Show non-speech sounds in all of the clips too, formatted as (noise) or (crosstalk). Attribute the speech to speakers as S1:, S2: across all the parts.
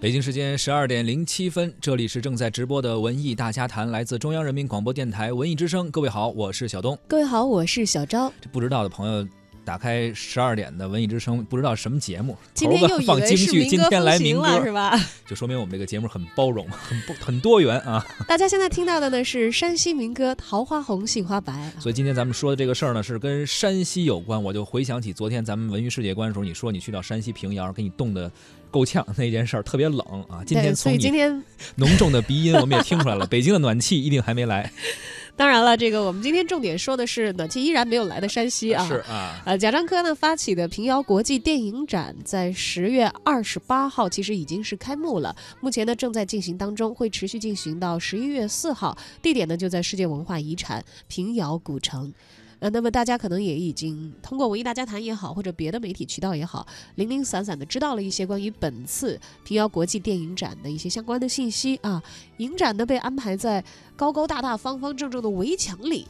S1: 北京时间十二点零七分，这里是正在直播的文艺大家谈，来自中央人民广播电台文艺之声。各位好，我是小东。
S2: 各位好，我是小昭。
S1: 这不知道的朋友，打开十二点的文艺之声，不知道什么节目，
S2: 今天又以为是民歌风了，是吧？(laughs)
S1: 就说明我们这个节目很包容，很不很多元啊。
S2: 大家现在听到的呢是山西民歌《桃花红杏花白》，
S1: 所以今天咱们说的这个事儿呢是跟山西有关。我就回想起昨天咱们文娱世界观的时候，你说你去到山西平遥，给你冻的。够呛那件事儿特别冷啊！今天
S2: 从你今天
S1: 浓重的鼻音我们也听出来了，北京的暖气一定还没来。(laughs)
S2: 当然了，这个我们今天重点说的是暖气依然没有来的山西啊。
S1: 是啊，
S2: 呃，贾樟柯呢发起的平遥国际电影展在十月二十八号其实已经是开幕了，目前呢正在进行当中，会持续进行到十一月四号，地点呢就在世界文化遗产平遥古城。呃，那么大家可能也已经通过文艺大家谈也好，或者别的媒体渠道也好，零零散散的知道了一些关于本次平遥国际电影展的一些相关的信息啊。影展呢被安排在高高大大、方方正正的围墙里。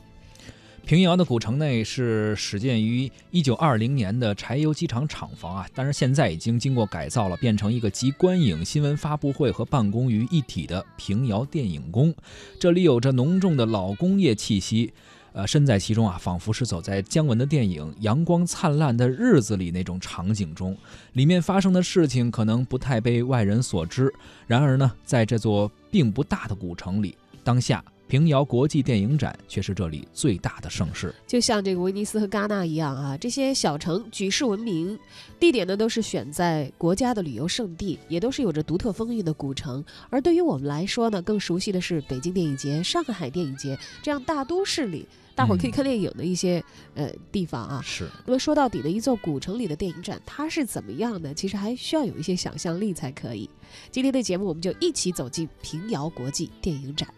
S1: 平遥的古城内是始建于一九二零年的柴油机厂厂房啊，但是现在已经经过改造了，变成一个集观影、新闻发布会和办公于一体的平遥电影宫。这里有着浓重的老工业气息。呃，身在其中啊，仿佛是走在姜文的电影《阳光灿烂的日子》里那种场景中。里面发生的事情可能不太被外人所知，然而呢，在这座并不大的古城里，当下平遥国际电影展却是这里最大的盛事。
S2: 就像这个威尼斯和戛纳一样啊，这些小城举世闻名，地点呢都是选在国家的旅游胜地，也都是有着独特风韵的古城。而对于我们来说呢，更熟悉的是北京电影节、上海电影节这样大都市里。大伙儿可以看电影的一些呃地方啊，
S1: 是。
S2: 那么说到底的一座古城里的电影展，它是怎么样的？其实还需要有一些想象力才可以。今天的节目，我们就一起走进平遥国际电影展。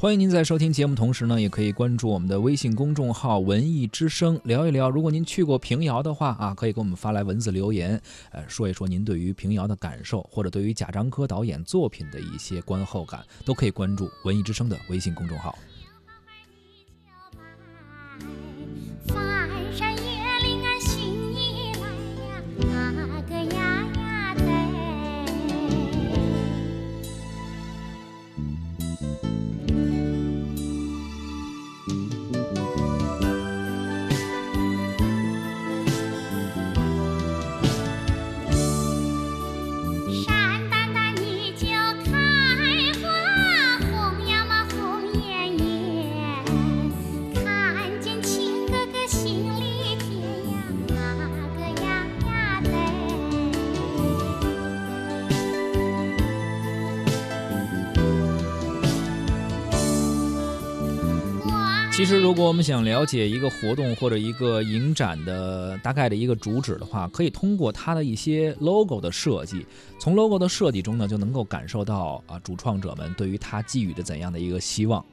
S1: 欢迎您在收听节目同时呢，也可以关注我们的微信公众号“文艺之声”，聊一聊。如果您去过平遥的话啊，可以给我们发来文字留言，呃，说一说您对于平遥的感受，或者对于贾樟柯导演作品的一些观后感，都可以关注“文艺之声”的微信公众号。其实，如果我们想了解一个活动或者一个影展的大概的一个主旨的话，可以通过它的一些 logo 的设计，从 logo 的设计中呢，就能够感受到啊，主创者们对于它寄予的怎样的一个希望。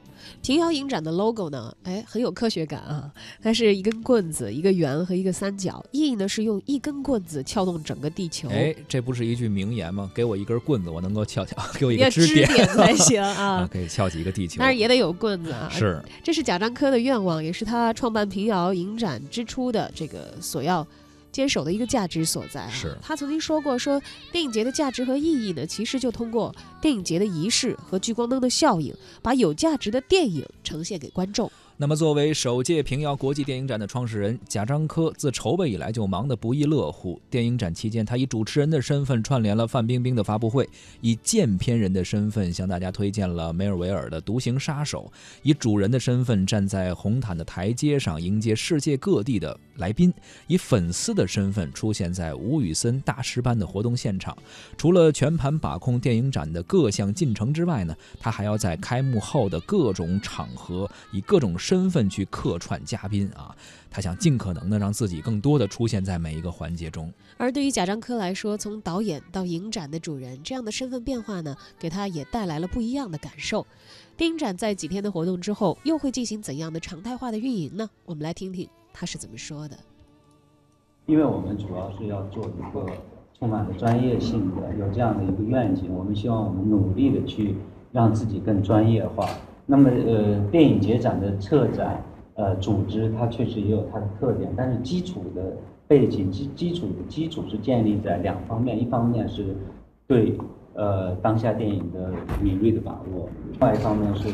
S2: 平遥影展的 logo 呢，哎，很有科学感啊！它是一根棍子、一个圆和一个三角，意义呢是用一根棍子撬动整个地球。
S1: 哎，这不是一句名言吗？给我一根棍子，我能够撬撬；(laughs) 给我一个支
S2: 点才 (laughs) 行啊，
S1: 可以撬起一个地球。
S2: 但是也得有棍子啊。
S1: 是，
S2: 这是贾樟柯的愿望，也是他创办平遥影展之初的这个所要。坚守的一个价值所在。
S1: 啊是
S2: 他曾经说过，说电影节的价值和意义呢，其实就通过电影节的仪式和聚光灯的效应，把有价值的电影呈现给观众。
S1: 那么，作为首届平遥国际电影展的创始人贾樟柯，自筹备以来就忙得不亦乐乎。电影展期间，他以主持人的身份串联了范冰冰的发布会，以荐片人的身份向大家推荐了梅尔维尔的《独行杀手》，以主人的身份站在红毯的台阶上迎接世界各地的来宾，以粉丝的身份出现在吴宇森大师班的活动现场。除了全盘把控电影展的各项进程之外呢，他还要在开幕后的各种场合以各种。身份去客串嘉宾啊，他想尽可能的让自己更多的出现在每一个环节中。
S2: 而对于贾樟柯来说，从导演到影展的主人，这样的身份变化呢，给他也带来了不一样的感受。电影展在几天的活动之后，又会进行怎样的常态化的运营呢？我们来听听他是怎么说的。
S3: 因为我们主要是要做一个充满了专业性的，有这样的一个愿景，我们希望我们努力的去让自己更专业化。那么，呃，电影节展的策展，呃，组织它确实也有它的特点，但是基础的背景基基础的基础是建立在两方面，一方面是对呃当下电影的敏锐的把握，另外一方面是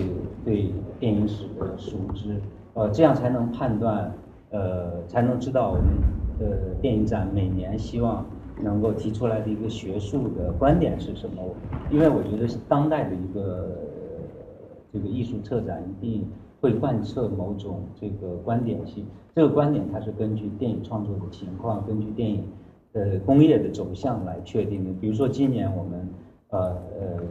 S3: 对电影史的熟知，呃，这样才能判断，呃，才能知道我们呃电影展每年希望能够提出来的一个学术的观点是什么。因为我觉得当代的一个这个艺术策展一定会贯彻某种这个观点性，这个观点它是根据电影创作的情况，根据电影的工业的走向来确定的。比如说今年我们呃呃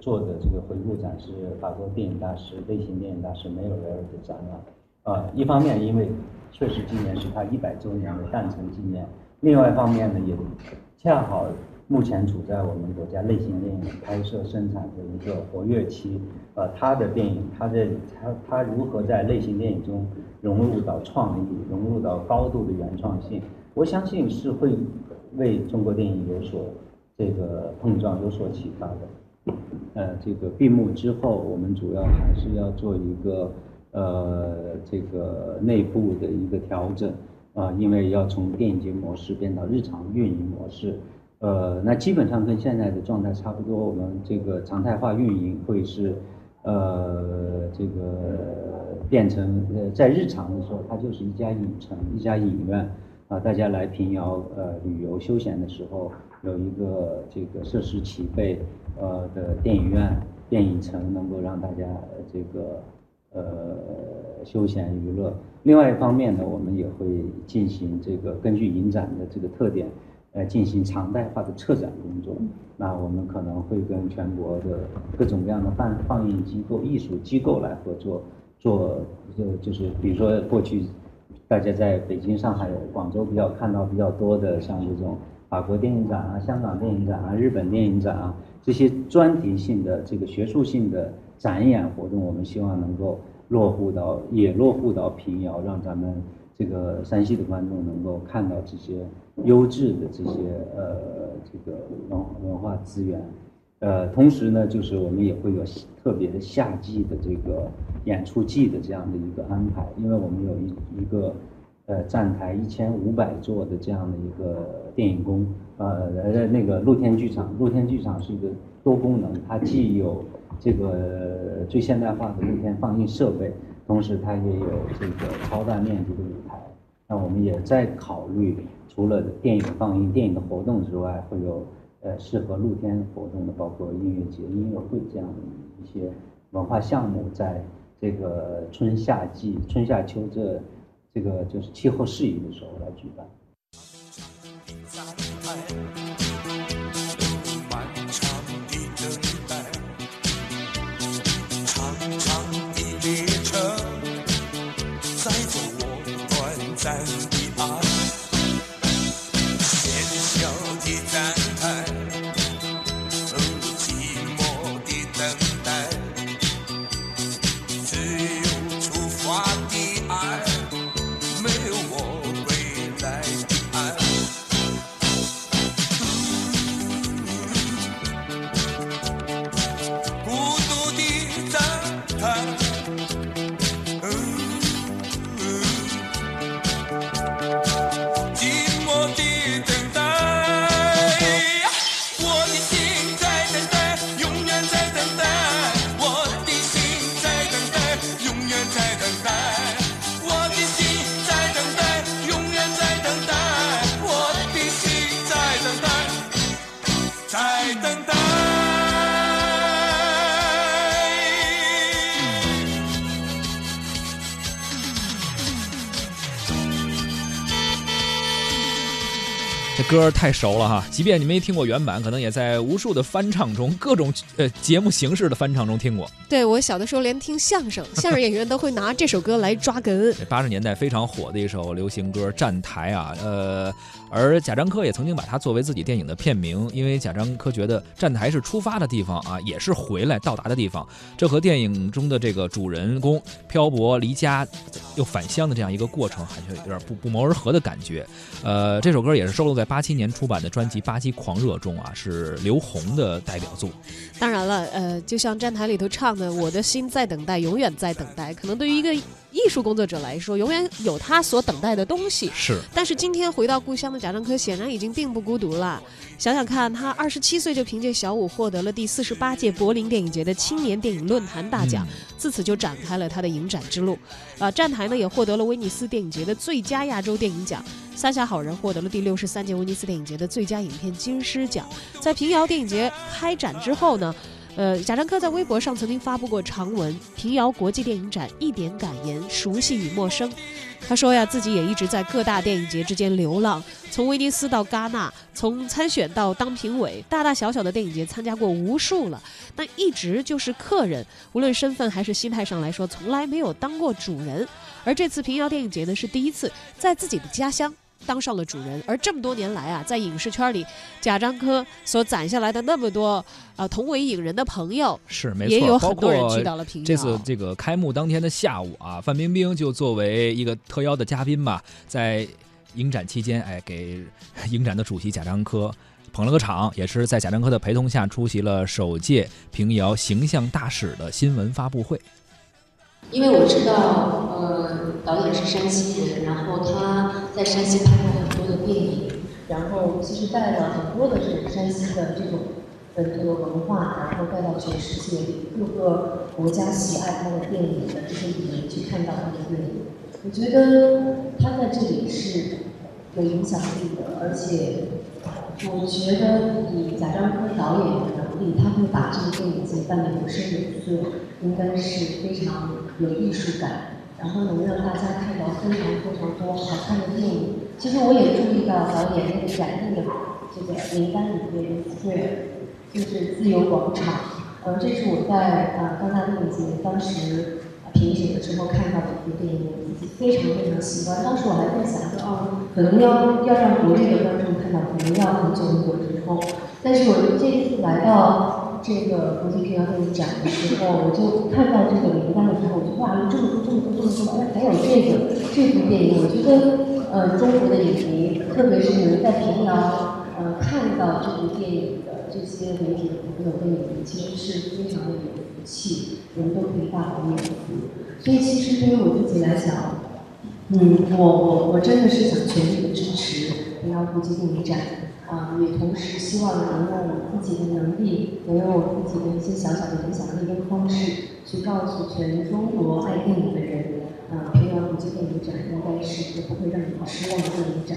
S3: 做的这个回顾展是法国电影大师、类型电影大师梅尔维尔的展览。啊，一方面因为确实今年是他一百周年的诞辰纪念，另外一方面呢也恰好。目前处在我们国家类型电影拍摄生产的一个活跃期，呃，他的电影，他在他他如何在类型电影中融入到创意，融入到高度的原创性，我相信是会为中国电影有所这个碰撞，有所启发的。呃，这个闭幕之后，我们主要还是要做一个呃这个内部的一个调整啊，因为要从电影节模式变到日常运营模式。呃，那基本上跟现在的状态差不多。我们这个常态化运营会是，呃，这个变成呃，在日常的时候，它就是一家影城、一家影院啊，大家来平遥呃旅游休闲的时候，有一个这个设施齐备呃的电影院、电影城，能够让大家这个呃休闲娱乐。另外一方面呢，我们也会进行这个根据影展的这个特点。来进行常态化的策展工作，那我们可能会跟全国的各种各样的放放映机构、艺术机构来合作，做就就是比如说过去大家在北京、上海、广州比较看到比较多的，像这种法国电影展啊、香港电影展啊、日本电影展啊这些专题性的这个学术性的展演活动，我们希望能够落户到也落户到平遥，让咱们。这个山西的观众能够看到这些优质的这些呃这个文文化资源，呃，同时呢，就是我们也会有特别的夏季的这个演出季的这样的一个安排，因为我们有一一个呃站台一千五百座的这样的一个电影宫，呃，那个露天剧场，露天剧场是一个多功能，它既有这个最现代化的露天放映设备。同时，它也有这个超大面积的舞台。那我们也在考虑，除了电影放映、电影的活动之外，会有呃适合露天活动的，包括音乐节、音乐会这样的一些文化项目，在这个春夏季、春夏秋这这个就是气候适宜的时候来举办。
S1: 歌太熟了哈，即便你没听过原版，可能也在无数的翻唱中，各种呃节目形式的翻唱中听过。
S2: 对我小的时候，连听相声，(laughs) 相声演员都会拿这首歌来抓哏。
S1: 八十年代非常火的一首流行歌《站台》啊，呃，而贾樟柯也曾经把它作为自己电影的片名，因为贾樟柯觉得站台是出发的地方啊，也是回来到达的地方。这和电影中的这个主人公漂泊离家又返乡的这样一个过程，好像有点不不谋而合的感觉。呃，这首歌也是收录在八。七年出版的专辑《巴西狂热》中啊，是刘红的代表作。
S2: 当然了，呃，就像站台里头唱的，“我的心在等待，永远在等待”，可能对于一个艺术工作者来说，永远有他所等待的东西。
S1: 是，
S2: 但是今天回到故乡的贾樟柯显然已经并不孤独了。想想看，他二十七岁就凭借小五获得了第四十八届柏林电影节的青年电影论坛大奖，自此就展开了他的影展之路。啊，站台呢也获得了威尼斯电影节的最佳亚洲电影奖，《三峡好人》获得了第六十三届威尼斯电影节的最佳影片金狮奖。在平遥电影节开展之后呢？呃，贾樟柯在微博上曾经发布过长文《平遥国际电影展一点感言：熟悉与陌生》。他说呀，自己也一直在各大电影节之间流浪，从威尼斯到戛纳，从参选到当评委，大大小小的电影节参加过无数了，但一直就是客人，无论身份还是心态上来说，从来没有当过主人。而这次平遥电影节呢，是第一次在自己的家乡。当上了主人，而这么多年来啊，在影视圈里，贾樟柯所攒下来的那么多呃同为影人的朋友，
S1: 是没错，
S2: 也有很多人去到了平遥。
S1: 这次这个开幕当天的下午啊，范冰冰就作为一个特邀的嘉宾吧，在影展期间，哎，给影展的主席贾樟柯捧了个场，也是在贾樟柯的陪同下出席了首届平遥形象大使的新闻发布会。
S4: 因为我知道，呃，导演是山西人，然后他在山西拍了很多的电影，然后其实带了很多的这种山西的这种很多文化，然后带到全世界各个国家喜爱他的电影的这些影迷去看到他的电影。我觉得他在这里是有影响力的，而且我觉得以贾樟柯导演的能力，他会把这个电影节办得有声有色，应该是非常。有艺术感，然后能让大家看到非常非常多好看的电影。其实我也注意到导演那个展映的这个名单里面，Square 就是自由广场。呃，这是我在呃戛纳电影节当时评审的时候看到的一部电影，我自己非常非常喜欢。当时我还在想说，哦，可能要要让国内的观众看到，可能要很久很久之后。但是我这次来到。这个国际平遥电影展的时候，我就看到这个名单了之后，我就哇，有这么多、这么多、这么多，哎，还有这个这部电影，我觉得呃，中国的影迷，特别是能在平遥呃看到这部电影的这些媒体的朋友跟影迷，其实是非常的有福气，我们都可以大饱眼福。所以其实对于我自己来讲，嗯，我我我真的是想全力的支持平遥国际电影展。啊，也同时希望能用我自己的能力，能用我自己的一些小小的影响力跟方式，去告诉全中国爱电影的人，啊，平遥国际电影展应该是一个不会让你们失望的电影展。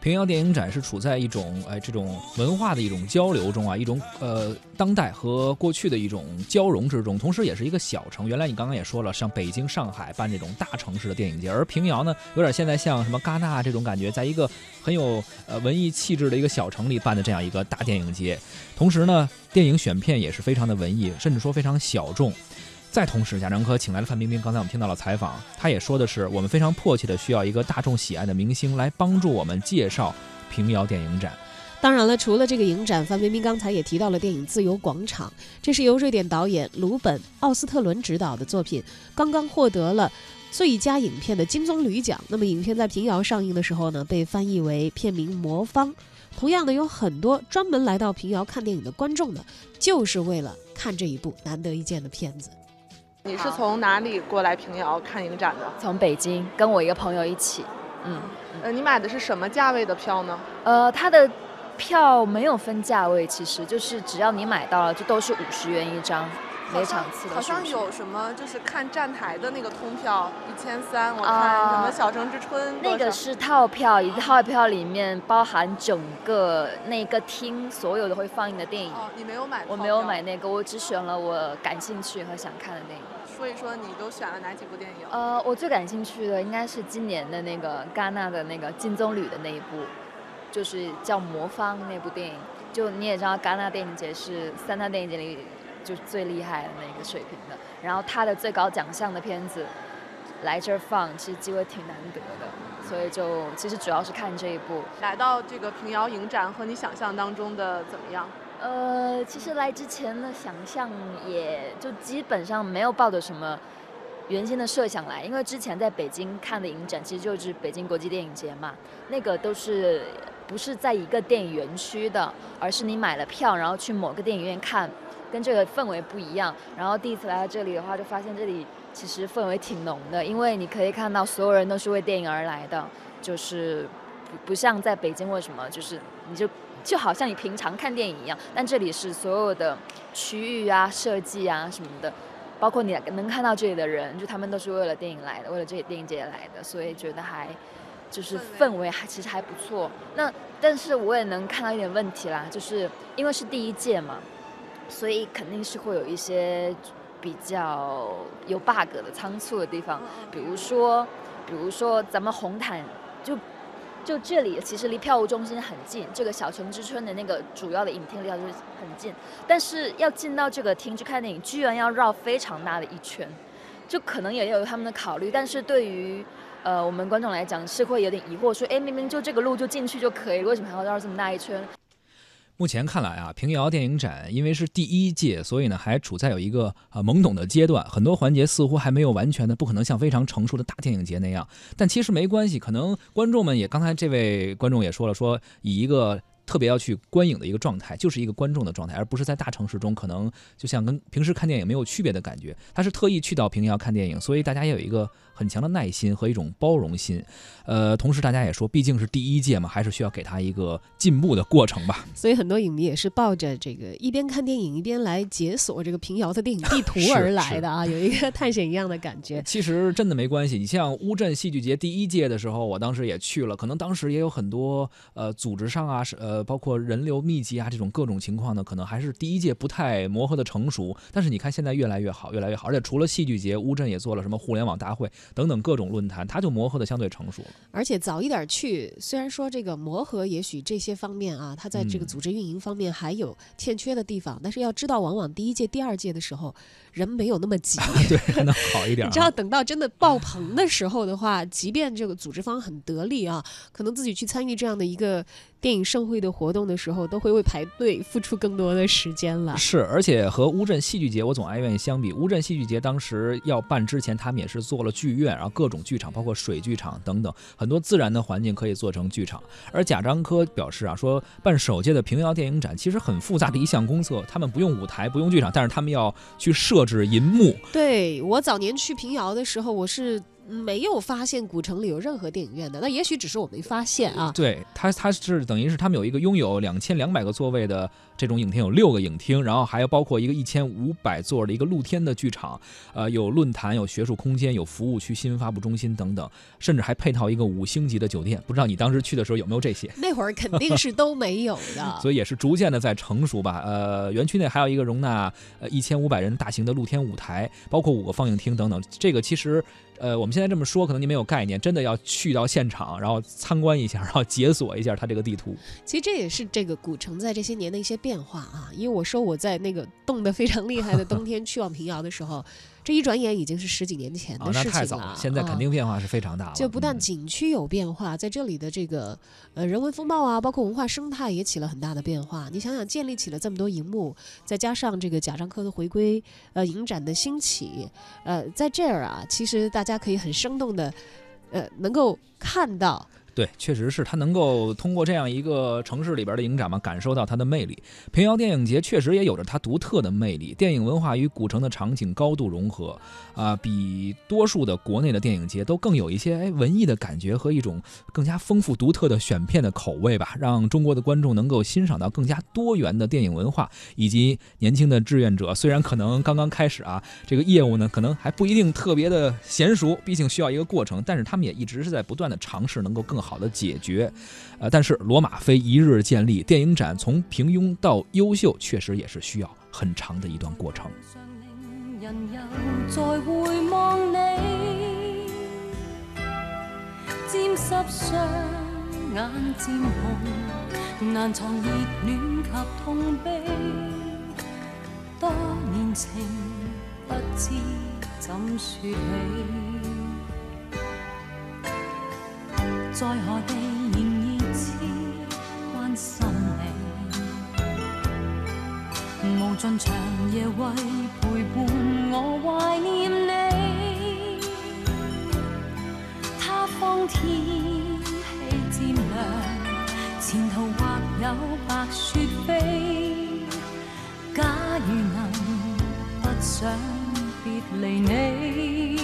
S1: 平遥电影展是处在一种哎这种文化的一种交流中啊，一种呃当代和过去的一种交融之中，同时也是一个小城。原来你刚刚也说了，像北京、上海办这种大城市的电影节，而平遥呢，有点现在像什么戛纳这种感觉，在一个很有呃文艺气质的一个小城里办的这样一个大电影节。同时呢，电影选片也是非常的文艺，甚至说非常小众。再同时，贾樟柯请来了范冰冰。刚才我们听到了采访，他也说的是，我们非常迫切的需要一个大众喜爱的明星来帮助我们介绍平遥电影展。
S2: 当然了，除了这个影展，范冰冰刚才也提到了电影《自由广场》，这是由瑞典导演鲁本·奥斯特伦执导的作品，刚刚获得了最佳影片的金棕榈奖。那么，影片在平遥上映的时候呢，被翻译为片名《魔方》。同样的，有很多专门来到平遥看电影的观众呢，就是为了看这一部难得一见的片子。
S5: 你是从哪里过来平遥看影展的？
S6: 从北京，跟我一个朋友一起。
S5: 嗯，呃，你买的是什么价位的票呢？
S6: 呃，它的票没有分价位，其实就是只要你买到了，就都是五十元一张。每场次的
S5: 好像有什么就是看站台的那个通票一千三，我看什么小城之春
S6: 那个是套票，一套票里面包含整个那个厅所有的会放映的电影。
S5: 哦，你没有买？
S6: 我没有买那个，我只选了我感兴趣和想看的电影。
S5: 说一说你都选了哪几部电影？
S6: 呃，我最感兴趣的应该是今年的那个戛纳的那个金棕榈的那一部，就是叫《魔方》那部电影。就你也知道，戛纳电影节是三大电影节里。就是最厉害的那个水平的，然后他的最高奖项的片子来这儿放，其实机会挺难得的，所以就其实主要是看这一部。
S5: 来到这个平遥影展和你想象当中的怎么样？
S6: 呃，其实来之前的想象也就基本上没有抱着什么原先的设想来，因为之前在北京看的影展其实就是北京国际电影节嘛，那个都是不是在一个电影园区的，而是你买了票然后去某个电影院看。跟这个氛围不一样，然后第一次来到这里的话，就发现这里其实氛围挺浓的，因为你可以看到所有人都是为电影而来的，就是不不像在北京或什么，就是你就就好像你平常看电影一样，但这里是所有的区域啊、设计啊什么的，包括你能看到这里的人，就他们都是为了电影来的，为了这些电影节来的，所以觉得还就是氛围还其实还不错。那但是我也能看到一点问题啦，就是因为是第一届嘛，所以肯定是会有一些比较有 bug 的仓促的地方，比如说，比如说咱们红毯就就这里其实离票务中心很近，这个小城之春的那个主要的影厅离它就是很近，但是要进到这个厅去看电影，居然要绕非常大的一圈，就可能也有他们的考虑，但是对于呃我们观众来讲是会有点疑惑，说哎明明就这个路就进去就可以，为什么还要绕这么大一圈？
S1: 目前看来啊，平遥电影展因为是第一届，所以呢还处在有一个呃懵懂的阶段，很多环节似乎还没有完全的，不可能像非常成熟的大电影节那样。但其实没关系，可能观众们也刚才这位观众也说了，说以一个。特别要去观影的一个状态，就是一个观众的状态，而不是在大城市中，可能就像跟平时看电影没有区别的感觉。他是特意去到平遥看电影，所以大家也有一个很强的耐心和一种包容心。呃，同时大家也说，毕竟是第一届嘛，还是需要给他一个进步的过程吧。
S2: 所以很多影迷也是抱着这个一边看电影一边来解锁这个平遥的电影地图 (laughs) 而来的啊，有一个探险一样的感觉。
S1: 其实真的没关系，你像乌镇戏剧节第一届的时候，我当时也去了，可能当时也有很多呃组织上啊是呃。包括人流密集啊，这种各种情况呢，可能还是第一届不太磨合的成熟。但是你看现在越来越好，越来越好。而且除了戏剧节，乌镇也做了什么互联网大会等等各种论坛，它就磨合的相对成熟了。
S2: 而且早一点去，虽然说这个磨合也许这些方面啊，它在这个组织运营方面还有欠缺的地方，但是要知道，往往第一届、第二届的时候人没有那么挤，(laughs)
S1: 对，还能好一点。(laughs)
S2: 你知道，等到真的爆棚的时候的话，即便这个组织方很得力啊，可能自己去参与这样的一个。电影盛会的活动的时候，都会为排队付出更多的时间了。
S1: 是，而且和乌镇戏剧节我总爱愿意相比，乌镇戏剧节当时要办之前，他们也是做了剧院，然后各种剧场，包括水剧场等等，很多自然的环境可以做成剧场。而贾樟柯表示啊，说办首届的平遥电影展其实很复杂的一项工作，他们不用舞台，不用剧场，但是他们要去设置银幕。
S2: 对我早年去平遥的时候，我是。没有发现古城里有任何电影院的，那也许只是我没发现啊。
S1: 对它它是等于是他们有一个拥有两千两百个座位的这种影厅，有六个影厅，然后还有包括一个一千五百座的一个露天的剧场，呃，有论坛，有学术空间，有服务区、新闻发布中心等等，甚至还配套一个五星级的酒店。不知道你当时去的时候有没有这些？(laughs)
S2: 那会儿肯定是都没有的，
S1: 所以也是逐渐的在成熟吧。呃，园区内还有一个容纳呃一千五百人大型的露天舞台，包括五个放映厅等等。这个其实。呃，我们现在这么说，可能你没有概念，真的要去到现场，然后参观一下，然后解锁一下它这个地图。
S2: 其实这也是这个古城在这些年的一些变化啊。因为我说我在那个冻得非常厉害的冬天去往平遥的时候。这一转眼已经是十几年前的事情
S1: 了，现在肯定变化是非常大了。
S2: 就不但景区有变化，在这里的这个呃人文风貌啊，包括文化生态也起了很大的变化。你想想，建立起了这么多荧幕，再加上这个贾樟柯的回归，呃，影展的兴起，呃，在这儿啊，其实大家可以很生动的，呃，能够看到。
S1: 对，确实是他能够通过这样一个城市里边的影展嘛，感受到它的魅力。平遥电影节确实也有着它独特的魅力，电影文化与古城的场景高度融合，啊，比多数的国内的电影节都更有一些哎文艺的感觉和一种更加丰富独特的选片的口味吧，让中国的观众能够欣赏到更加多元的电影文化，以及年轻的志愿者，虽然可能刚刚开始啊，这个业务呢可能还不一定特别的娴熟，毕竟需要一个过程，但是他们也一直是在不断的尝试，能够更。好的解决，呃，但是罗马非一日建立，电影展从平庸到优秀，确实也是需要很长的一段过程。多年情不知怎说起。在何地仍然痴关心你？无尽长夜为陪伴我怀念你。他方天气渐凉，前途或有白雪飞。假如能不想别离你。